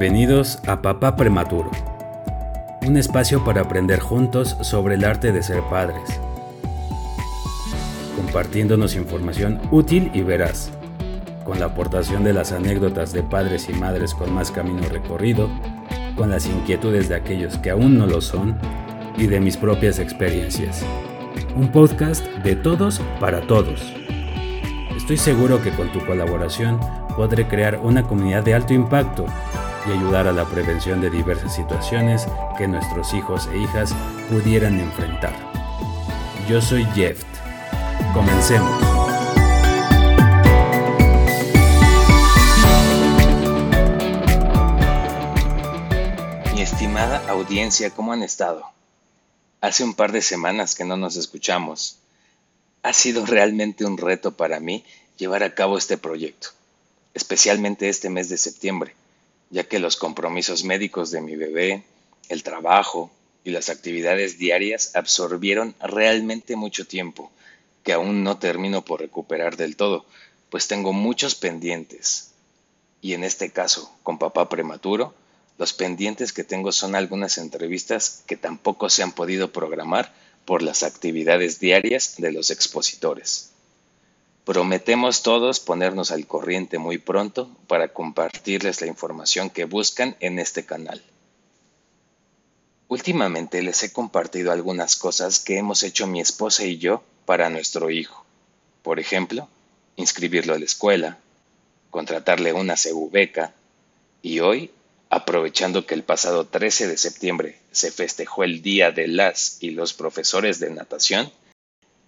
Bienvenidos a Papá Prematuro, un espacio para aprender juntos sobre el arte de ser padres, compartiéndonos información útil y veraz, con la aportación de las anécdotas de padres y madres con más camino recorrido, con las inquietudes de aquellos que aún no lo son y de mis propias experiencias. Un podcast de todos para todos. Estoy seguro que con tu colaboración podré crear una comunidad de alto impacto y ayudar a la prevención de diversas situaciones que nuestros hijos e hijas pudieran enfrentar. Yo soy Jeff. Comencemos. Mi estimada audiencia, ¿cómo han estado? Hace un par de semanas que no nos escuchamos. Ha sido realmente un reto para mí llevar a cabo este proyecto, especialmente este mes de septiembre ya que los compromisos médicos de mi bebé, el trabajo y las actividades diarias absorbieron realmente mucho tiempo, que aún no termino por recuperar del todo, pues tengo muchos pendientes. Y en este caso, con papá prematuro, los pendientes que tengo son algunas entrevistas que tampoco se han podido programar por las actividades diarias de los expositores. Prometemos todos ponernos al corriente muy pronto para compartirles la información que buscan en este canal. Últimamente les he compartido algunas cosas que hemos hecho mi esposa y yo para nuestro hijo. Por ejemplo, inscribirlo a la escuela, contratarle una beca y hoy, aprovechando que el pasado 13 de septiembre se festejó el Día de las y los profesores de natación,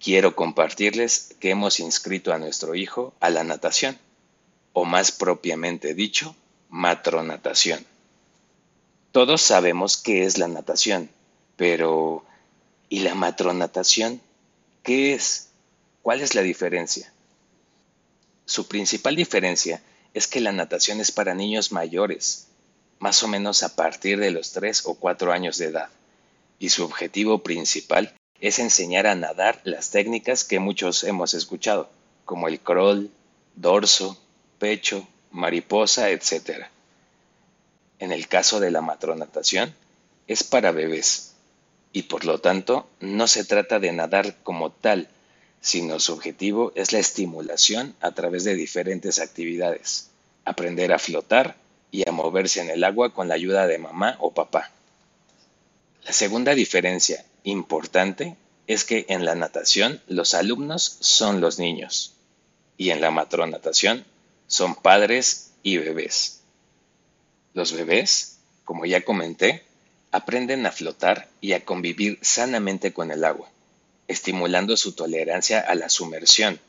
quiero compartirles que hemos inscrito a nuestro hijo a la natación, o más propiamente dicho, matronatación. Todos sabemos qué es la natación, pero ¿y la matronatación? ¿Qué es? ¿Cuál es la diferencia? Su principal diferencia es que la natación es para niños mayores, más o menos a partir de los 3 o 4 años de edad, y su objetivo principal es enseñar a nadar las técnicas que muchos hemos escuchado, como el crawl, dorso, pecho, mariposa, etc. En el caso de la matronatación, es para bebés y por lo tanto no se trata de nadar como tal, sino su objetivo es la estimulación a través de diferentes actividades, aprender a flotar y a moverse en el agua con la ayuda de mamá o papá. La segunda diferencia importante es que en la natación los alumnos son los niños y en la matronatación son padres y bebés. Los bebés, como ya comenté, aprenden a flotar y a convivir sanamente con el agua, estimulando su tolerancia a la sumersión.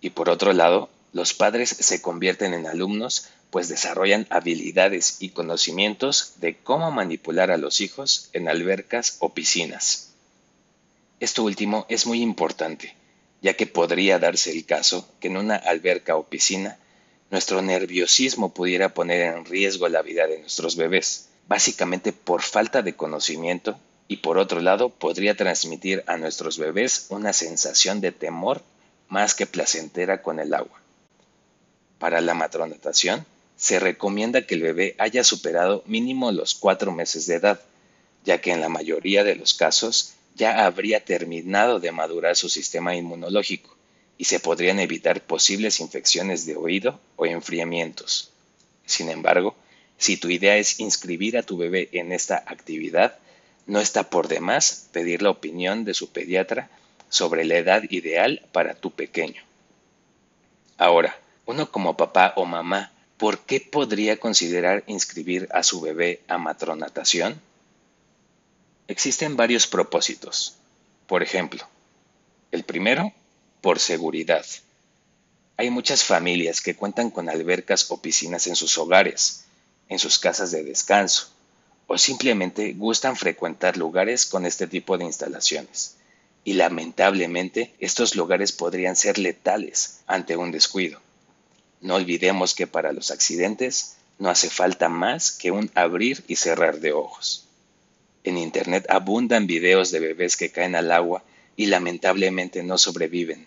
Y por otro lado, los padres se convierten en alumnos pues desarrollan habilidades y conocimientos de cómo manipular a los hijos en albercas o piscinas. Esto último es muy importante, ya que podría darse el caso que en una alberca o piscina nuestro nerviosismo pudiera poner en riesgo la vida de nuestros bebés, básicamente por falta de conocimiento y por otro lado podría transmitir a nuestros bebés una sensación de temor más que placentera con el agua. Para la matronatación, se recomienda que el bebé haya superado mínimo los cuatro meses de edad, ya que en la mayoría de los casos ya habría terminado de madurar su sistema inmunológico y se podrían evitar posibles infecciones de oído o enfriamientos. Sin embargo, si tu idea es inscribir a tu bebé en esta actividad, no está por demás pedir la opinión de su pediatra sobre la edad ideal para tu pequeño. Ahora, uno como papá o mamá ¿por qué podría considerar inscribir a su bebé a matronatación? Existen varios propósitos. Por ejemplo, el primero, por seguridad. Hay muchas familias que cuentan con albercas o piscinas en sus hogares, en sus casas de descanso, o simplemente gustan frecuentar lugares con este tipo de instalaciones. Y lamentablemente estos lugares podrían ser letales ante un descuido. No olvidemos que para los accidentes no hace falta más que un abrir y cerrar de ojos. En Internet abundan videos de bebés que caen al agua y lamentablemente no sobreviven,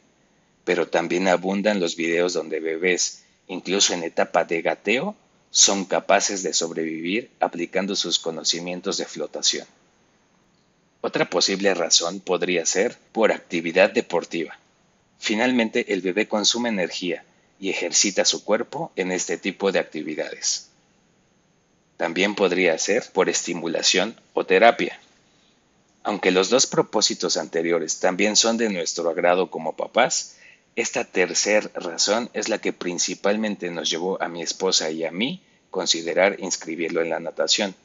pero también abundan los videos donde bebés, incluso en etapa de gateo, son capaces de sobrevivir aplicando sus conocimientos de flotación. Otra posible razón podría ser por actividad deportiva. Finalmente, el bebé consume energía y ejercita su cuerpo en este tipo de actividades. También podría ser por estimulación o terapia. Aunque los dos propósitos anteriores también son de nuestro agrado como papás, esta tercera razón es la que principalmente nos llevó a mi esposa y a mí considerar inscribirlo en la natación,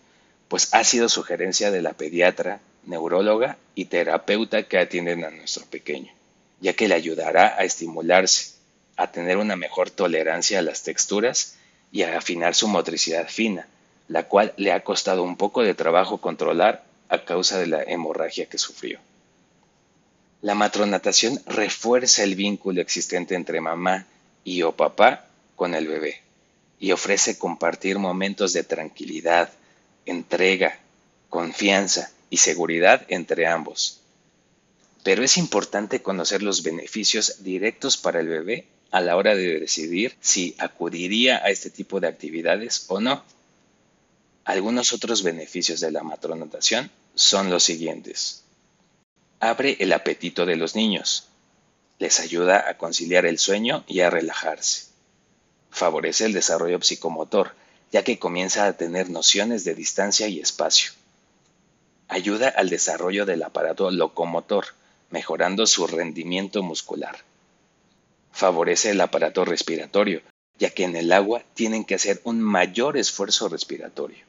pues ha sido sugerencia de la pediatra, neuróloga y terapeuta que atienden a nuestro pequeño, ya que le ayudará a estimularse, a tener una mejor tolerancia a las texturas y a afinar su motricidad fina, la cual le ha costado un poco de trabajo controlar a causa de la hemorragia que sufrió. La matronatación refuerza el vínculo existente entre mamá y o papá con el bebé y ofrece compartir momentos de tranquilidad, entrega, confianza y seguridad entre ambos. Pero es importante conocer los beneficios directos para el bebé a la hora de decidir si acudiría a este tipo de actividades o no. Algunos otros beneficios de la matronatación son los siguientes. Abre el apetito de los niños. Les ayuda a conciliar el sueño y a relajarse. Favorece el desarrollo psicomotor, ya que comienza a tener nociones de distancia y espacio. Ayuda al desarrollo del aparato locomotor, mejorando su rendimiento muscular. Favorece el aparato respiratorio, ya que en el agua tienen que hacer un mayor esfuerzo respiratorio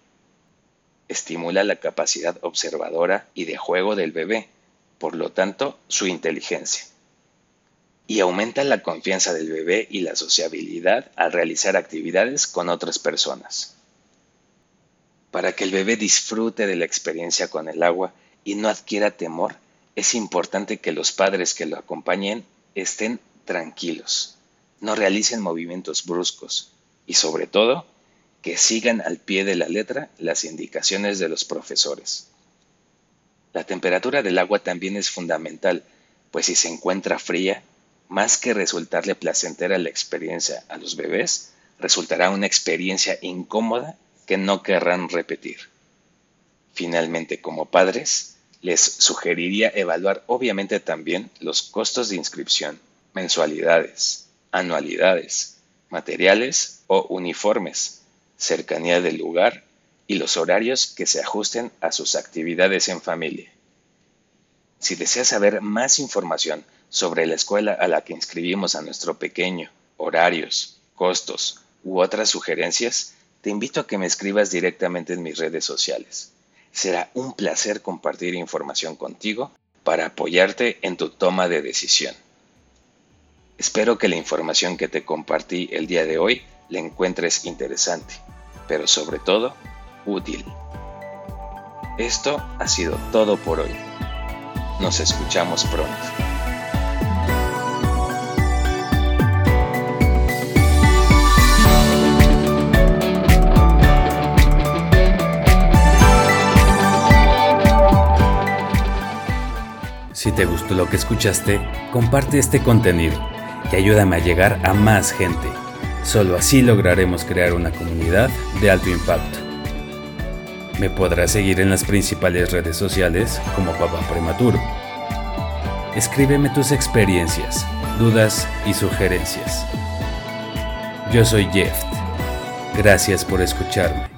estimula la capacidad observadora y de juego del bebé, por lo tanto, su inteligencia. Y aumenta la confianza del bebé y la sociabilidad al realizar actividades con otras personas. Para que el bebé disfrute de la experiencia con el agua y no adquiera temor, es importante que los padres que lo acompañen estén tranquilos, no realicen movimientos bruscos y sobre todo que sigan al pie de la letra las indicaciones de los profesores. La temperatura del agua también es fundamental, pues si se encuentra fría, más que resultarle placentera la experiencia a los bebés, resultará una experiencia incómoda que no querrán repetir. Finalmente, como padres, les sugeriría evaluar obviamente también los costos de inscripción, mensualidades, anualidades, materiales o uniformes cercanía del lugar y los horarios que se ajusten a sus actividades en familia. Si deseas saber más información sobre la escuela a la que inscribimos a nuestro pequeño, horarios, costos u otras sugerencias, te invito a que me escribas directamente en mis redes sociales. Será un placer compartir información contigo para apoyarte en tu toma de decisión. Espero que la información que te compartí el día de hoy la encuentres interesante, pero sobre todo útil. Esto ha sido todo por hoy. Nos escuchamos pronto. Si te gustó lo que escuchaste, comparte este contenido y ayúdame a llegar a más gente. Solo así lograremos crear una comunidad de alto impacto. Me podrás seguir en las principales redes sociales como Papá Prematuro. Escríbeme tus experiencias, dudas y sugerencias. Yo soy Jeff. Gracias por escucharme.